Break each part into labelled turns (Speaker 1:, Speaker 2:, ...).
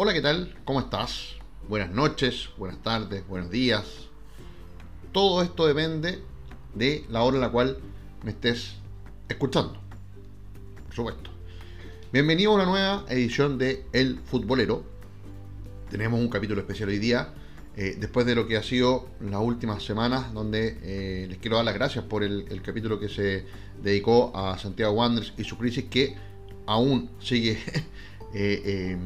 Speaker 1: Hola, ¿qué tal? ¿Cómo estás? Buenas noches, buenas tardes, buenos días. Todo esto depende de la hora en la cual me estés escuchando. Por supuesto. Bienvenido a una nueva edición de El Futbolero. Tenemos un capítulo especial hoy día, eh, después de lo que ha sido las últimas semanas, donde eh, les quiero dar las gracias por el, capítulo que se dedicó a Santiago Wanderers y su crisis que aún sigue eh,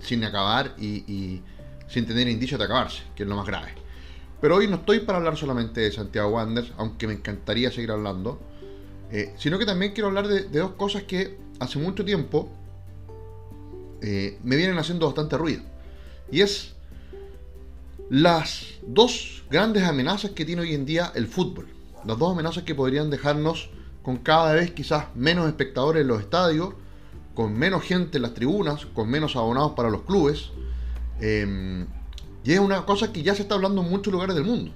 Speaker 1: sin acabar y, sin tener indicios de acabarse, que es lo más grave. Pero hoy no estoy para hablar solamente de Santiago Wanderers, aunque me encantaría seguir hablando, eh, sino que también quiero hablar de, dos cosas que hace mucho tiempo eh, me vienen haciendo bastante ruido. Y es las dos grandes amenazas que tiene hoy en día el fútbol. Las dos amenazas que podrían dejarnos con cada vez quizás menos espectadores en los estadios, con menos gente en las tribunas, con menos abonados para los clubes. Em, y es una cosa que ya se está hablando en muchos lugares del mundo.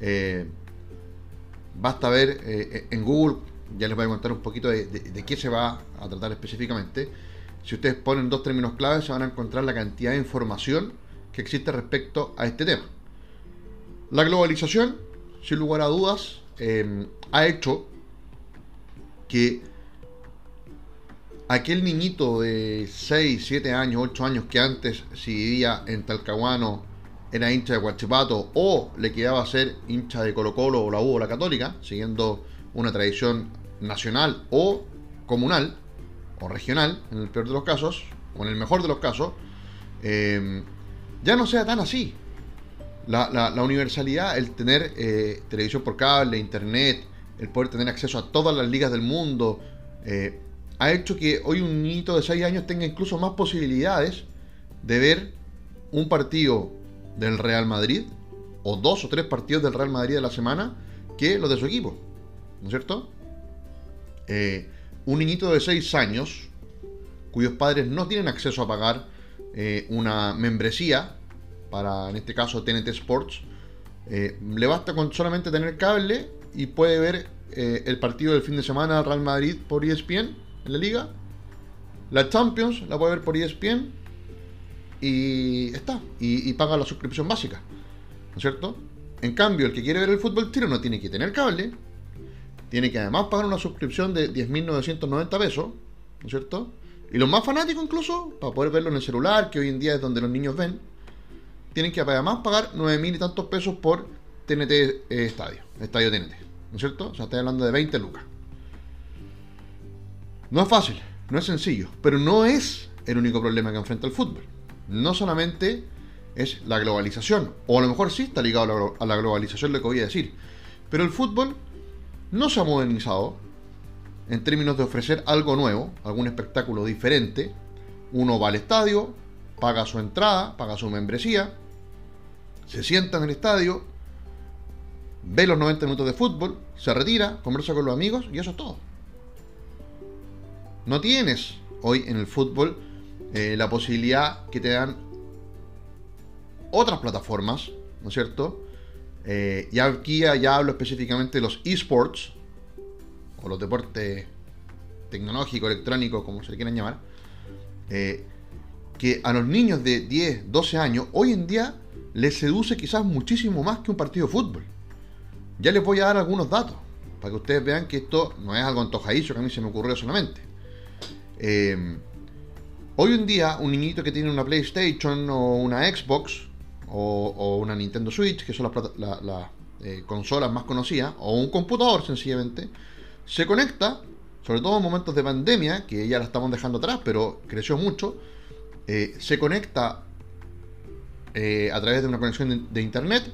Speaker 1: Eh, basta ver eh, en Google, ya les voy a contar un poquito de, qué se va a tratar específicamente. Si ustedes ponen dos términos claves, se van a encontrar la cantidad de información que existe respecto a este tema. La globalización, sin lugar a dudas, em, ha hecho que aquel niñito de 6, 7 años, 8 años que antes si vivía en Talcahuano era hincha de Guachipato o le quedaba ser hincha de Colo Colo o la U o la Católica, siguiendo una tradición nacional o comunal o regional, en el peor de los casos, o en el mejor de los casos, eh, ya no sea tan así. La, universalidad, el tener eh, televisión por cable, internet, el poder tener acceso a todas las ligas del mundo, eh, ha hecho que hoy un niñito de 6 años tenga incluso más posibilidades de ver un partido del Real Madrid o dos o tres partidos del Real Madrid de la semana que los de su equipo. ¿No es cierto? Eh, un niñito de 6 años cuyos padres no tienen acceso a pagar eh, una membresía para, en este caso, TNT Sports, eh, le basta con solamente tener cable y puede ver el partido del fin de semana del Real Madrid por ESPN en la liga. La Champions la puede ver por ESPN y está. Y, paga la suscripción básica. ¿No es cierto? En cambio, el que quiere ver el fútbol tiro no tiene que tener cable. Tiene que además pagar una suscripción de 10.990 pesos. ¿No es cierto? Y los más fanáticos incluso, para poder verlo en el celular, que hoy en día es donde los niños ven, tienen que además pagar 9.000 y tantos pesos por TNT eh, Estadio. Estadio TNT. ¿No es cierto? O sea, estoy hablando de 20 lucas. No es fácil, no es sencillo, pero no es el único problema que enfrenta el fútbol. No solamente es la globalización, o a lo mejor sí está ligado a la globalización lo que voy a decir, pero el fútbol no se ha modernizado en términos de ofrecer algo nuevo, algún espectáculo diferente. Uno va al estadio, paga su entrada, paga su membresía, se sienta en el estadio, ve los 90 minutos de fútbol, se retira, conversa con los amigos y eso es todo. No tienes hoy en el fútbol eh, la posibilidad que te dan otras plataformas, ¿no es cierto? Eh, y aquí ya hablo específicamente de los esports, o los deportes tecnológicos, electrónicos, como se le quieran llamar, eh, que a los niños de 10, 12 años, hoy en día les seduce quizás muchísimo más que un partido de fútbol. Ya les voy a dar algunos datos, para que ustedes vean que esto no es algo antojadizo que a mí se me ocurrió solamente. Em, hoy en día, un niñito que tiene una PlayStation o una Xbox o, una Nintendo Switch, que son las, eh, consolas más conocidas, o un computador sencillamente, se conecta, sobre todo en momentos de pandemia, que ya la estamos dejando atrás, pero creció mucho, eh, se conecta eh, a través de una conexión de, internet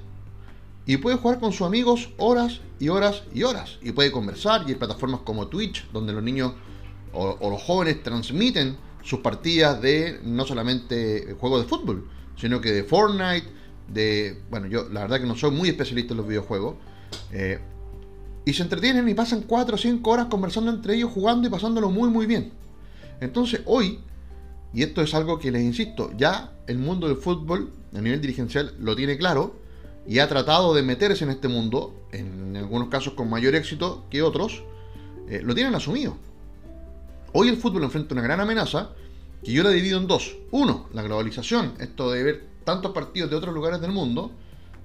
Speaker 1: y puede jugar con sus amigos horas y horas y horas. Y puede conversar y hay plataformas como Twitch, donde los niños o, los jóvenes transmiten sus partidas de no solamente juegos de fútbol, sino que de Fortnite, de... Bueno, yo la verdad que no soy muy especialista en los videojuegos. Eh, y se entretienen y pasan 4 o 5 horas conversando entre ellos, jugando y pasándolo muy muy bien. Entonces hoy, y esto es algo que les insisto, ya el mundo del fútbol a nivel dirigencial lo tiene claro y ha tratado de meterse en este mundo, en algunos casos con mayor éxito que otros, eh, lo tienen asumido. Hoy el fútbol enfrenta una gran amenaza que yo la divido en dos. Uno, la globalización, esto de ver tantos partidos de otros lugares del mundo,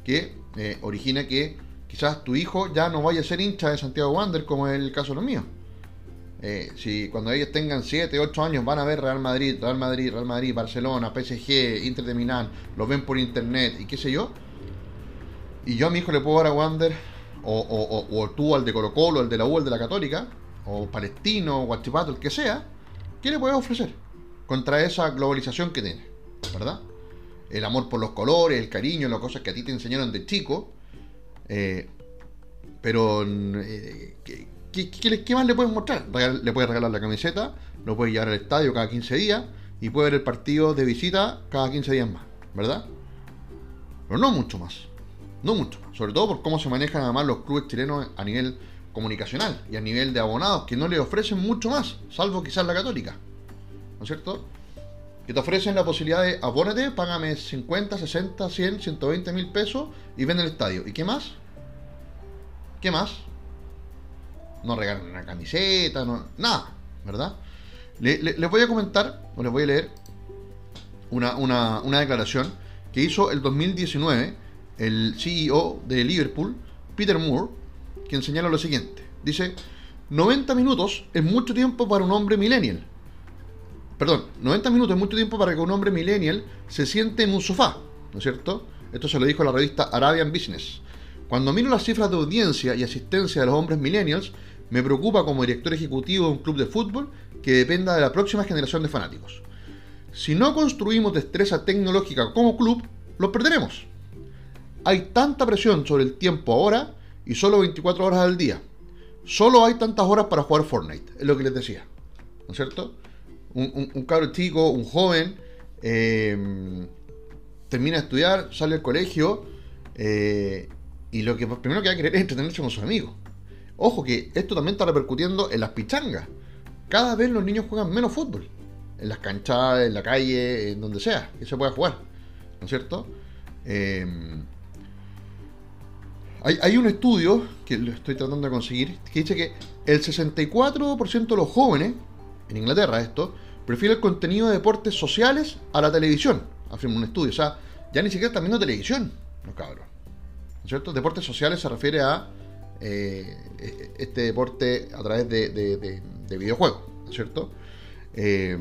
Speaker 1: que eh, origina que quizás tu hijo ya no vaya a ser hincha de Santiago Wander, como es el caso de los míos. Eh, si cuando ellos tengan 7, 8 años van a ver Real Madrid, Real Madrid, Real Madrid, Barcelona, PSG, Inter de Milán, los ven por internet y qué sé yo, y yo a mi hijo le puedo dar a Wander, o, o, tú al de Colo Colo, al de la U, al de la Católica, o Palestino, o Guachipato, el que sea, ¿qué le puedes ofrecer? Contra esa globalización que tiene, ¿verdad? El amor por los colores, el cariño, las cosas que a ti te enseñaron de chico. Eh, pero, eh, ¿qué, más le puedes mostrar? le puedes regalar la camiseta, lo puedes llevar al estadio cada 15 días y puede ver el partido de visita cada 15 días más, ¿verdad? Pero no mucho más. No mucho. Sobre todo por cómo se manejan además los clubes chilenos a nivel comunicacional y a nivel de abonados, que no le ofrecen mucho más, salvo quizás la católica. ¿No es cierto? Que te ofrecen la posibilidad de abónate, págame 50, 60, 100, 120 mil pesos y ven el estadio. ¿Y qué más? ¿Qué más? No regalan una camiseta, nada, ¿verdad? les voy a comentar, o les voy a leer una, una declaración que hizo el 2019 el CEO de Liverpool, Peter Moore, quien señala lo siguiente. Dice, 90 minutos es mucho tiempo para un hombre millennial. Perdón, 90 minutos es mucho tiempo para que un hombre millennial se siente en un sofá, ¿no es cierto? Esto se lo dijo la revista Arabian Business. Cuando miro las cifras de audiencia y asistencia de los hombres millennials, me preocupa como director ejecutivo de un club de fútbol que dependa de la próxima generación de fanáticos. Si no construimos destreza tecnológica como club, los perderemos. Hay tanta presión sobre el tiempo ahora y solo 24 horas al día. Solo hay tantas horas para jugar Fortnite, es lo que les decía. ¿No es cierto? Un, un, cabro chico, un joven, em, termina de estudiar, sale al colegio eh, y lo que primero que va a querer es entretenerse con sus amigos. Ojo que esto también está repercutiendo en las pichangas. Cada vez los niños juegan menos fútbol. En las canchas, en la calle, en donde sea, que se pueda jugar. ¿No es cierto? Eh, hay, un estudio que lo estoy tratando de conseguir que dice que el 64% de los jóvenes, en Inglaterra esto, prefiere el contenido de deportes sociales a la televisión. Afirma un estudio. O sea, ya ni siquiera están viendo televisión los cabros. ¿No es cierto? Deportes sociales se refiere a eh, este deporte a través de, videojuegos. ¿No es cierto? Eh,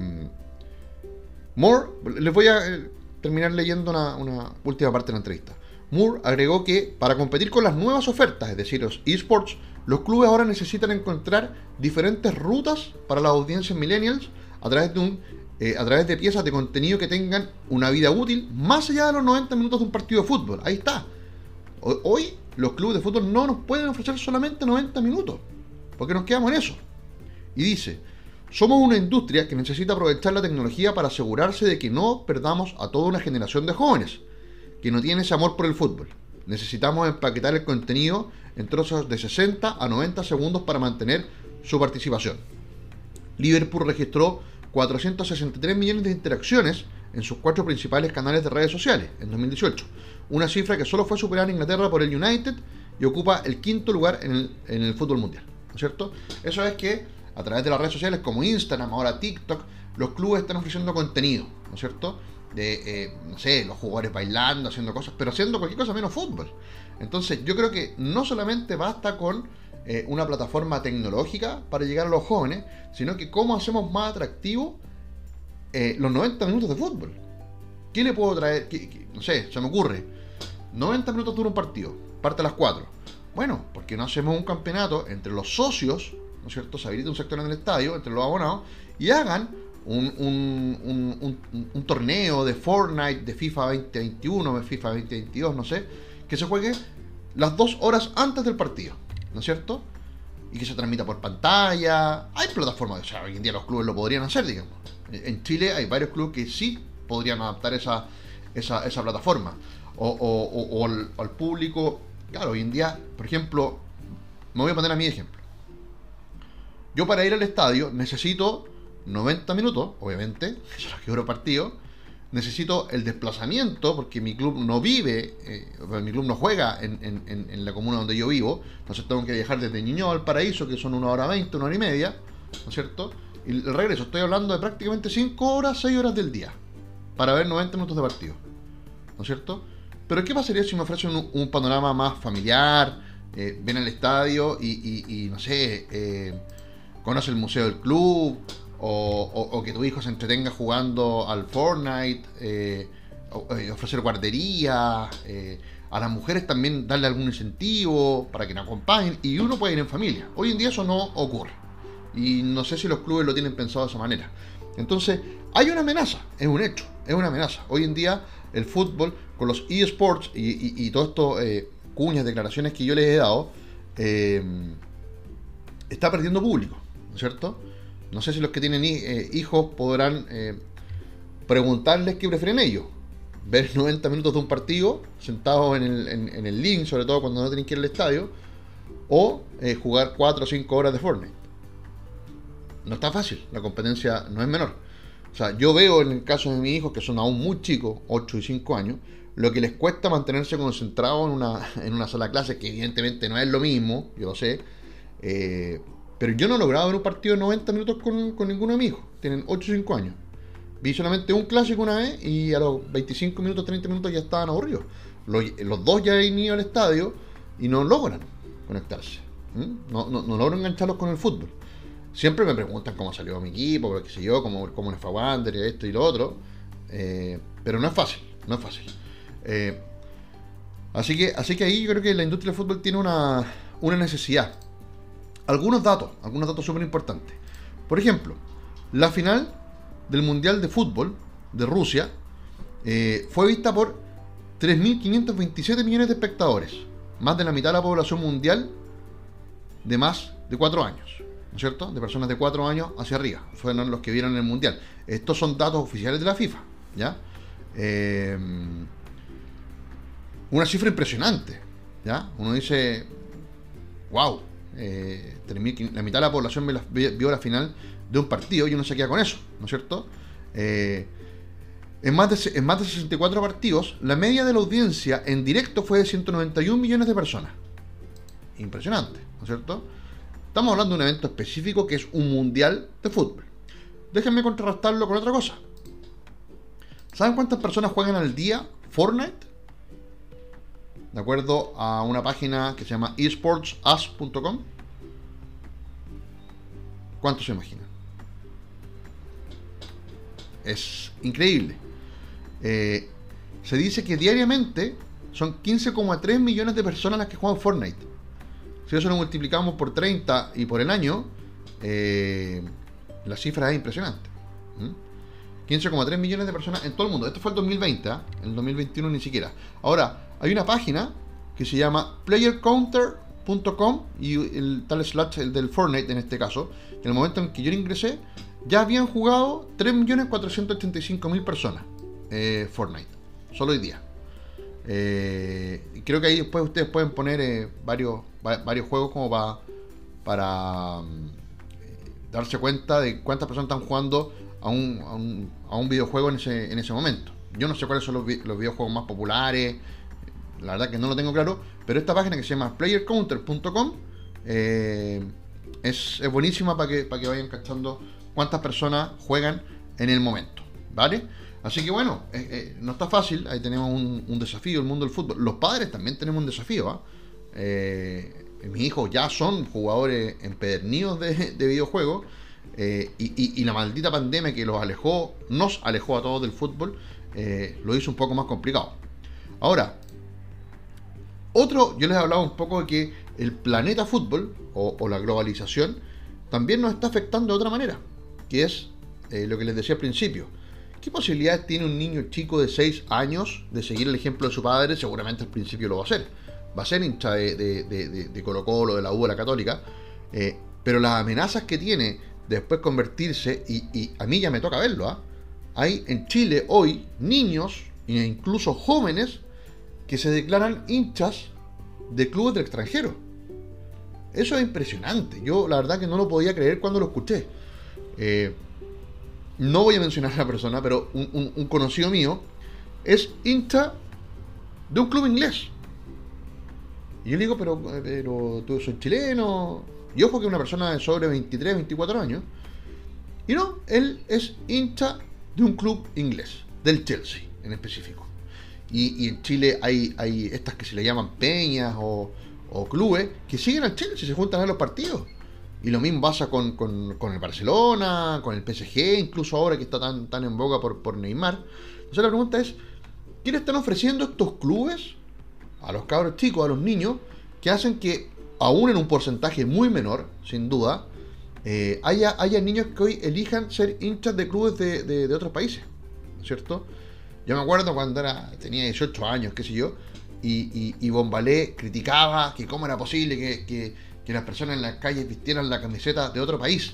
Speaker 1: More, les voy a eh, terminar leyendo una última parte de la entrevista. Moore agregó que para competir con las nuevas ofertas, es decir, los esports, los clubes ahora necesitan encontrar diferentes rutas para las audiencias millennials a través de eh, a través de piezas de contenido que tengan una vida útil más allá de los 90 minutos de un partido de fútbol. Ahí está. Hoy los clubes de fútbol no nos pueden ofrecer solamente 90 minutos, porque nos quedamos en eso. Y dice, somos una industria que necesita aprovechar la tecnología para asegurarse de que no perdamos a toda una generación de jóvenes que no tiene ese amor por el fútbol. Necesitamos empaquetar el contenido en trozos de 60 a 90 segundos para mantener su participación. Liverpool registró 463 millones de interacciones en sus cuatro principales canales de redes sociales en 2018, una cifra que solo fue superada en Inglaterra por el United y ocupa el quinto lugar en el, en el fútbol mundial. ¿No es cierto? Eso es que a través de las redes sociales como Instagram, ahora TikTok, los clubes están ofreciendo contenido, ¿no es cierto? De, eh, no sé, los jugadores bailando, haciendo cosas, pero haciendo cualquier cosa menos fútbol. Entonces yo creo que no solamente basta con eh, una plataforma tecnológica para llegar a los jóvenes, sino que cómo hacemos más atractivo eh, los 90 minutos de fútbol. ¿Qué le puedo traer? no sé, se me ocurre. 90 minutos dura un partido, parte a las 4. Bueno, porque no hacemos un campeonato entre los socios, ¿no es cierto? Se habilita un sector en el estadio, entre los abonados, y hagan un, torneo de Fortnite, de FIFA 2021, de FIFA 2022, no sé, que se juegue las dos horas antes del partido, ¿no es cierto? Y que se transmita por pantalla. Hay plataformas, o sea, hoy en día los clubes lo podrían hacer, digamos. En Chile hay varios clubes que sí podrían adaptar esa, esa, esa plataforma. O, o, al, al, público, claro, hoy en día, por ejemplo, me voy a poner a mi ejemplo. Yo para ir al estadio necesito 90 minutos, obviamente, eso es lo que partido. Necesito el desplazamiento, porque mi club no vive, eh, mi club no juega en, la comuna donde yo vivo, entonces tengo que viajar desde Ñuñoa al Paraíso, que son una hora veinte, una hora y media, ¿no es cierto? Y el regreso, estoy hablando de prácticamente 5 horas, 6 horas del día. Para ver 90 minutos de partido. ¿No es cierto? Pero ¿qué pasaría si me ofrecen un, panorama más familiar? Eh, ven al estadio y, no sé, eh, conoce el museo del club, o, que tu hijo se entretenga jugando al Fortnite, eh, eh, ofrecer guardería, eh, a las mujeres también darle algún incentivo para que nos acompañen y uno puede ir en familia. Hoy en día eso no ocurre y no sé si los clubes lo tienen pensado de esa manera. Entonces, hay una amenaza, es un hecho, es una amenaza. Hoy en día el fútbol con los eSports y, y, todo esto, cuñas, declaraciones que yo les he dado, está perdiendo público, ¿no es cierto? No sé si los que tienen eh, hijos podrán eh, preguntarles qué prefieren ellos. Ver 90 minutos de un partido sentados en el, link, sobre todo cuando no tienen que ir al estadio, o eh, jugar 4 o 5 horas de Fortnite. No está fácil, la competencia no es menor. O sea, yo veo en el caso de mis hijos, que son aún muy chicos, 8 y 5 años, lo que les cuesta mantenerse concentrados en una, en una sala de clases, que evidentemente no es lo mismo, yo lo sé, pero yo no he logrado ver un partido de 90 minutos con, con ninguno de. Tienen 8 o 5 años. Vi solamente un clásico una vez y a los 25 minutos, 30 minutos ya estaban aburridos. Los, dos ya han ido al estadio y no logran conectarse. No, no, no, logran engancharlos con el fútbol. Siempre me preguntan cómo salió mi equipo, qué sé yo, cómo, cómo les fue Wander, esto y lo otro. Eh, pero no es fácil, no es fácil. Eh, así, que, así que ahí yo creo que la industria del fútbol tiene una, una necesidad algunos datos, algunos datos súper importantes. Por ejemplo, la final del Mundial de Fútbol de Rusia eh, fue vista por 3.527 millones de espectadores, más de la mitad de la población mundial de más de 4 años, ¿no es cierto? De personas de 4 años hacia arriba, fueron los que vieron el Mundial. Estos son datos oficiales de la FIFA, ¿ya? Eh, una cifra impresionante, ¿ya? Uno dice, wow, eh, la mitad de la población vio la final de un partido y uno se queda con eso, ¿no es cierto? Eh, en, más de, en más de 64 partidos, la media de la audiencia en directo fue de 191 millones de personas. Impresionante, ¿no es cierto? Estamos hablando de un evento específico que es un mundial de fútbol. Déjenme contrarrestarlo con otra cosa. ¿Saben cuántas personas juegan al día Fortnite? De acuerdo a una página que se llama esportsus.com. ¿Cuánto se imaginan? Es increíble. Eh, se dice que diariamente son 15,3 millones de personas las que juegan Fortnite. Si eso lo multiplicamos por 30 y por el año, eh, la cifra es impresionante. 15,3 millones de personas en todo el mundo. Esto fue el 2020, ¿ah? el 2021 ni siquiera. Ahora, hay una página que se llama playercounter.com y el tal slash, el del Fortnite en este caso, en el momento en que yo ingresé, ya habían jugado 3.485.000 personas eh, Fortnite, solo hoy día. Eh, creo que ahí después ustedes pueden poner eh, varios, varios juegos como para, para mm, darse cuenta de cuántas personas están jugando a un, a un, videojuego en ese, en ese momento. Yo no sé cuáles son los, los videojuegos más populares, la verdad que no lo tengo claro, pero esta página que se llama playercounter.com eh, es, buenísima para que, para que vayan cachando cuántas personas juegan en el momento, ¿vale? Así que bueno, eh, eh, no está fácil, ahí tenemos un, desafío, el mundo del fútbol. Los padres también tenemos un desafío, ¿ah? mis hijos ya son jugadores empedernidos de, de videojuegos y, la maldita pandemia que los alejó, nos alejó a todos del fútbol, lo hizo un poco más complicado. Ahora, otro, yo les he hablado un poco de que el planeta fútbol o, la globalización también nos está afectando de otra manera, que es eh, lo que les decía al principio. ¿Qué posibilidades tiene un niño chico de 6 años de seguir el ejemplo de su padre? Seguramente al principio lo va a hacer. Va a ser hincha de, de, Colo Colo, de la U, la Católica. Eh, pero las amenazas que tiene después convertirse, y, a mí ya me toca verlo, ¿ah? hay en Chile hoy niños e incluso jóvenes que se declaran hinchas de clubes del extranjero. Eso es impresionante. Yo la verdad que no lo podía creer cuando lo escuché. Eh, no voy a mencionar a la persona, pero un, conocido mío es hincha de un club inglés. Y yo le digo, pero, pero tú sos chileno. Y ojo que una persona de sobre 23, 24 años. Y no, él es hincha de un club inglés, del Chelsea en específico. Y, en Chile hay, hay estas que se le llaman peñas o, clubes que siguen al Chelsea, se juntan a los partidos. Y lo mismo pasa con, el Barcelona, con el PSG, incluso ahora que está tan, tan en boga por, por Neymar. Entonces la pregunta es, ¿qué le están ofreciendo estos clubes a los cabros chicos, a los niños, que hacen que, aún en un porcentaje muy menor, sin duda, eh, haya, haya niños que hoy elijan ser hinchas de clubes de, de, otros países, ¿cierto? Yo me acuerdo cuando era, tenía 18 años, qué sé yo, y, Bombalé criticaba que cómo era posible que, que, las personas en las calles vistieran la camiseta de otro país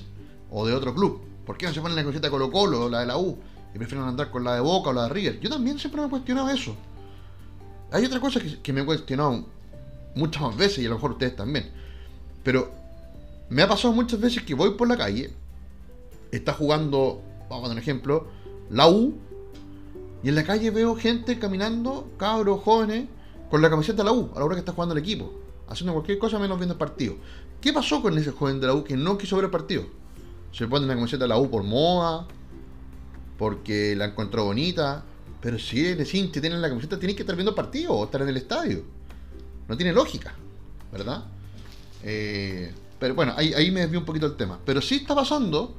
Speaker 1: o de otro club. ¿Por qué no se ponen la camiseta de Colo Colo o la de la U y prefieren andar con la de Boca o la de River? Yo también siempre me he cuestionado eso. Hay otra cosa que, me he cuestionado muchas más veces y a lo mejor ustedes también. Pero me ha pasado muchas veces que voy por la calle, está jugando, vamos a dar un ejemplo, la U, y en la calle veo gente caminando, cabros, jóvenes, con la camiseta de la U, a la hora que está jugando el equipo, haciendo cualquier cosa menos viendo el partido. ¿Qué pasó con ese joven de la U que no quiso ver el partido? Se pone la camiseta de la U por moda, porque la encontró bonita, pero si eres hincha y tienes la camiseta, tienes que estar viendo partido o estar en el estadio. No tiene lógica, ¿verdad? Eh, pero bueno, ahí, me desvío un poquito el tema. Pero sí está pasando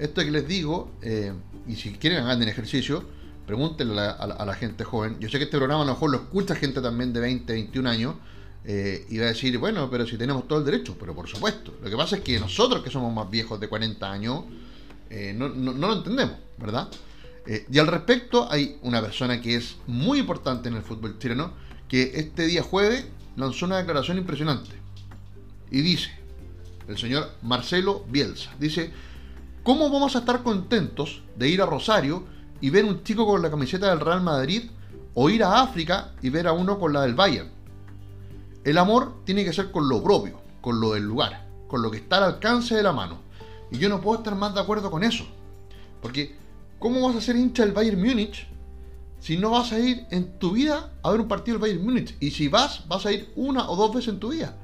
Speaker 1: esto que les digo, eh, y si quieren hagan el ejercicio, pregúntenle a la, gente joven. Yo sé que este programa a lo mejor lo escucha gente también de 20, 21 años, eh, y va a decir, bueno, pero si tenemos todo el derecho, pero por supuesto. Lo que pasa es que nosotros que somos más viejos de 40 años, no, no, lo entendemos, ¿verdad? Eh, y al respecto hay una persona que es muy importante en el fútbol chileno, que este día jueves lanzó una declaración impresionante. Y dice, el señor Marcelo Bielsa, dice, ¿cómo vamos a estar contentos de ir a Rosario y ver un chico con la camiseta del Real Madrid o ir a África y ver a uno con la del Bayern? El amor tiene que ser con lo propio, con lo del lugar, con lo que está al alcance de la mano. Y yo no puedo estar más de acuerdo con eso. Porque ¿Cómo vas a ser hincha del Bayern Múnich si no vas a ir en tu vida a ver un partido del Bayern Múnich? Y si vas, vas a ir una o dos veces en tu vida.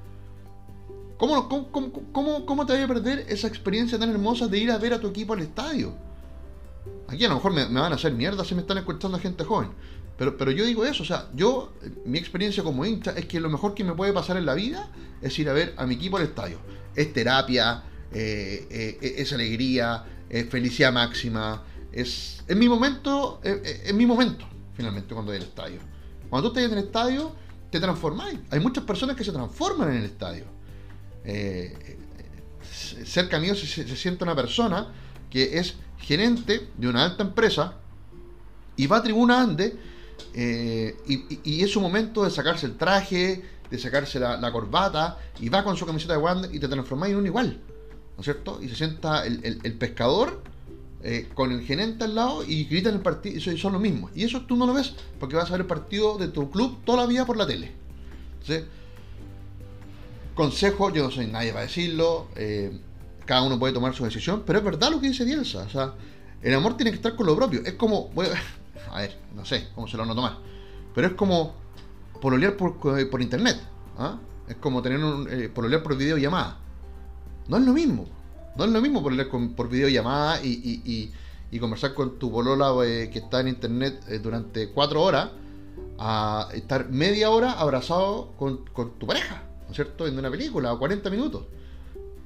Speaker 1: ¿Cómo, cómo, te voy a perder esa experiencia tan hermosa de ir a ver a tu equipo al estadio? Aquí a lo mejor me, van a hacer mierda si me están escuchando gente joven. Pero, pero yo digo eso, o sea, yo, mi experiencia como hincha es que lo mejor que me puede pasar en la vida es ir a ver a mi equipo al estadio. Es terapia, eh, eh, es alegría, es felicidad máxima, es, mi momento, es, mi momento, finalmente, cuando hay el estadio. Cuando tú estás en el estadio, te transformáis. Hay muchas personas que se transforman en el estadio. Eh, cerca mío se, siente una persona que es gerente de una alta empresa y va a Tribuna Ande eh, y, es su momento de sacarse el traje, de sacarse la, corbata y va con su camiseta de Wander y te transformáis en un igual, ¿no es cierto? Y se sienta el, el pescador eh, con el gerente al lado y gritan el partido y son lo mismo. Y eso tú no lo ves porque vas a ver el partido de tu club toda la vida por la tele. consejo, yo no soy nadie para decirlo, eh, cada uno puede tomar su decisión, pero es verdad lo que dice Bielsa. O sea, el amor tiene que estar con lo propio. Es como, a ver, no sé cómo se lo van a tomar, pero es como pololear por, por internet. ¿ah? Es como tener un eh, pololear por videollamada. No es lo mismo. No es lo mismo por, por videollamada y, y, conversar con tu polola eh, que está en internet eh, durante cuatro horas a estar media hora abrazado con, tu pareja, ¿no es cierto? Viendo una película, o 40 minutos.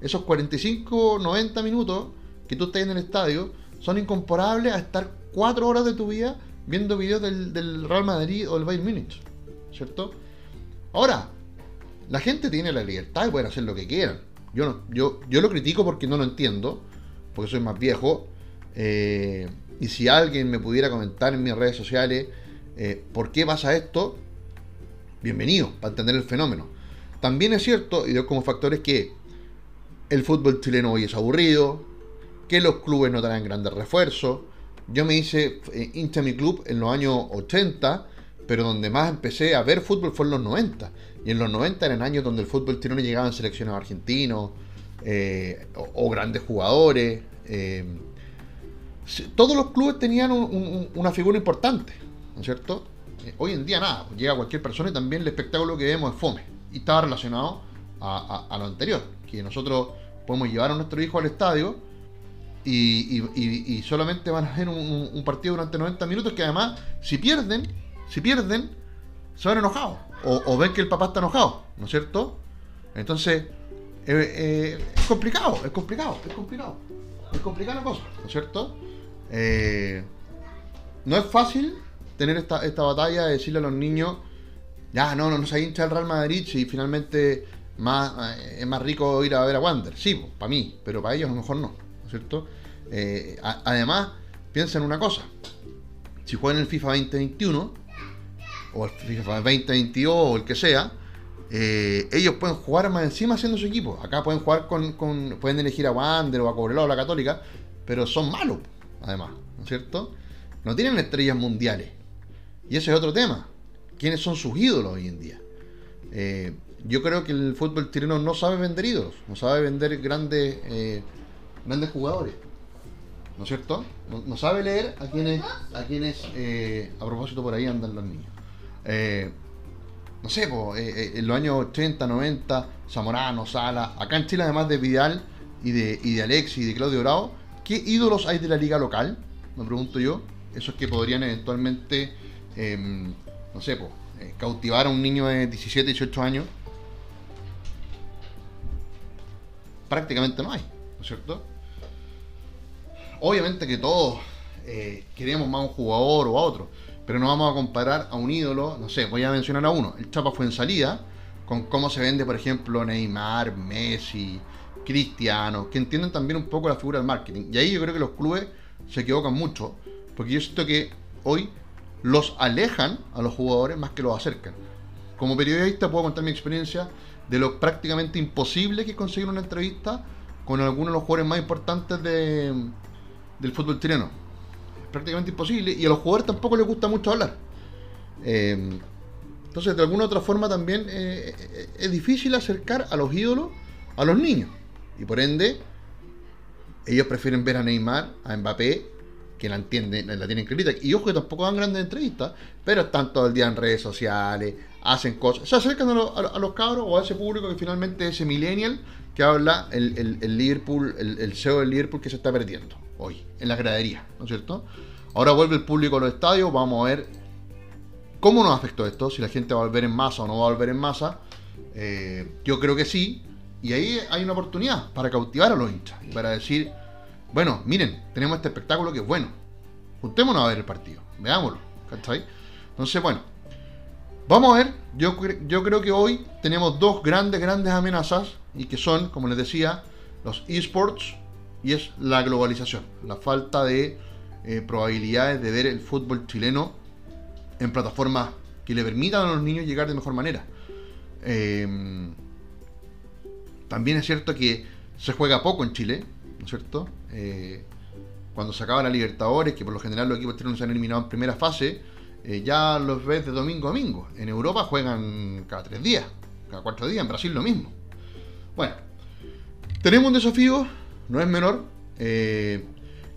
Speaker 1: Esos 45, 90 minutos que tú estás en el estadio son incomparables a estar cuatro horas de tu vida viendo videos del, Real Madrid o del Bayern Múnich, ¿cierto? Ahora, la gente tiene la libertad de poder hacer lo que quieran yo, yo, yo lo critico porque no lo entiendo, porque soy más viejo. Eh, y si alguien me pudiera comentar en mis redes sociales eh, por qué pasa esto, bienvenido, para entender el fenómeno. También es cierto, y doy como factores que el fútbol chileno hoy es aburrido, que los clubes no traen grandes refuerzos. Yo me hice eh, hincha mi club en los años 80, pero donde más empecé a ver fútbol fue en los 90. Y en los 90 eran años donde el fútbol chileno llegaba en selecciones argentinos eh, o, grandes jugadores. Eh, todos los clubes tenían una figura importante, ¿no es cierto? Eh, hoy en día nada, pues llega cualquier persona y también el espectáculo que vemos es fome. Y estaba relacionado a, lo anterior, que nosotros podemos llevar a nuestro hijo al estadio y, solamente van a hacer un, partido durante 90 minutos que además, si pierden, si pierden, se van enojados. O, ven que el papá está enojado, ¿no es cierto? Entonces, eh, eh, es complicado, es complicado, es complicado. Es complicada la cosa, ¿no es cierto? Eh, no es fácil tener esta, esta batalla de decirle a los niños, ya, no, no, no se hincha el Real Madrid y finalmente más, es más rico ir a ver a Wander. Sí, para mí, pero para ellos a lo mejor no. cierto? Eh, además, piensa en una cosa. Si juegan el FIFA 2021, o el FIFA 2022, o el que sea, eh, ellos pueden jugar más encima haciendo su equipo. Acá pueden jugar con, pueden elegir a Wander o a Cobreloa o a la Católica, pero son malos, además, ¿no es cierto? No tienen estrellas mundiales. Y ese es otro tema. ¿Quiénes son sus ídolos hoy en día? Eh, yo creo que el fútbol chileno no sabe vender ídolos, no sabe vender grandes, grandes jugadores. ¿no es cierto? No, sabe leer a quienes, a quienes eh, a propósito por ahí andan los niños. Eh, no sé, eh, en los años 80, 90, Zamorano, Sala, acá en Chile además de Vidal y de, y de Alex y de Claudio Bravo, ¿qué ídolos hay de la liga local? Me pregunto yo. Esos que podrían eventualmente, em, no sé, cautivar a un niño de 17, 18 años. Prácticamente no hay, ¿no es cierto? Obviamente que todos eh, queremos más a un jugador o a otro, pero no vamos a comparar a un ídolo, no sé, voy a mencionar a uno, el Chapa fue en salida, con cómo se vende, por ejemplo, Neymar, Messi, Cristiano, que entienden también un poco la figura del marketing. Y ahí yo creo que los clubes se equivocan mucho, porque yo siento que hoy los alejan a los jugadores más que los acercan. Como periodista puedo contar mi experiencia de lo prácticamente imposible que es conseguir una entrevista con algunos de los jugadores más importantes de, del fútbol chileno. Prácticamente imposible y a los jugadores tampoco les gusta mucho hablar. Eh, entonces, de alguna u otra forma también eh, eh, es difícil acercar a los ídolos a los niños. Y por ende, ellos prefieren ver a Neymar, a Mbappé, que la entienden, la tienen clarita. Y ojo que tampoco dan grandes entrevistas, pero están todo el día en redes sociales, hacen cosas, se acercan a, los cabros o a ese público que finalmente ese millennial que habla el, el Liverpool, el, CEO del Liverpool que se está perdiendo hoy, en la gradería, ¿no es cierto? Ahora vuelve el público a los estadios, vamos a ver cómo nos afectó esto, si la gente va a volver en masa o no va a volver en masa. Eh, yo creo que sí, y ahí hay una oportunidad para cautivar a los hinchas y para decir, bueno, miren, tenemos este espectáculo que es bueno, juntémonos a ver el partido, veámoslo, ¿cachai? Entonces, bueno, vamos a ver, yo, yo creo que hoy tenemos dos grandes, grandes amenazas y que son, como les decía, los esports y es la globalización, la falta de eh, probabilidades de ver el fútbol chileno en plataformas que le permitan a los niños llegar de mejor manera. Em, también es cierto que se juega poco en Chile, ¿no es cierto? Eh, cuando se acaba la Libertadores, que por lo general los equipos chilenos se han eliminado en primera fase, eh, ya los ves de domingo a domingo. En Europa juegan cada tres días, cada cuatro días, en Brasil lo mismo. Bueno, tenemos un desafío no es menor. Eh,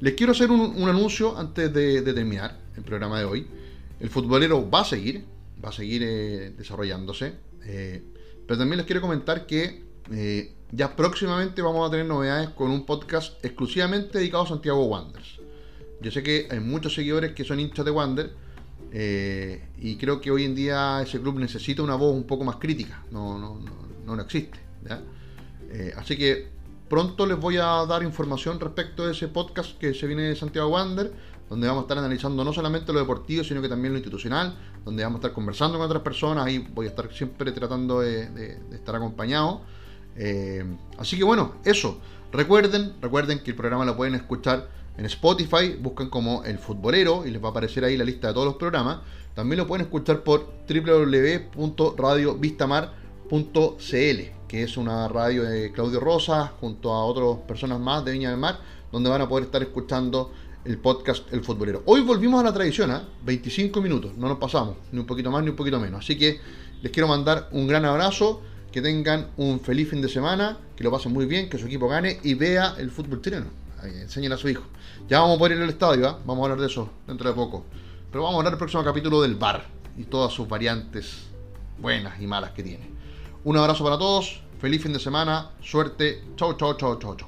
Speaker 1: les quiero hacer un, anuncio antes de, terminar el programa de hoy. El futbolero va a seguir, va a seguir eh, desarrollándose. Pero también les quiero comentar que ya próximamente vamos a tener novedades con un podcast exclusivamente dedicado a Santiago Wanderers. Yo sé que hay muchos seguidores que son hinchas de Wander y creo que hoy en día ese club necesita una voz un poco más crítica. No, no, no, no existe. así que Pronto les voy a dar información respecto de ese podcast que se viene de Santiago Wander, donde vamos a estar analizando no solamente lo deportivo, sino que también lo institucional, donde vamos a estar conversando con otras personas, ahí voy a estar siempre tratando de, estar acompañado. Eh, así que bueno, eso. Recuerden, recuerden que el programa lo pueden escuchar en Spotify, buscan como El Futbolero y les va a aparecer ahí la lista de todos los programas. También lo pueden escuchar por www.radiovistamar.cl que es una radio de Claudio Rosa, junto a otras personas más de Viña del Mar, donde van a poder estar escuchando el podcast El Futbolero. Hoy volvimos a la tradición, ¿eh? 25 minutos, no nos pasamos, ni un poquito más ni un poquito menos. Así que les quiero mandar un gran abrazo, que tengan un feliz fin de semana, que lo pasen muy bien, que su equipo gane y vea el fútbol chileno. Enseñen a su hijo. Ya vamos a poder ir al estadio, ¿eh? vamos a hablar de eso dentro de poco. Pero vamos a hablar del próximo capítulo del bar y todas sus variantes buenas y malas que tiene. Un abrazo para todos, feliz fin de semana, suerte, chau, chau, chau, chau, chau.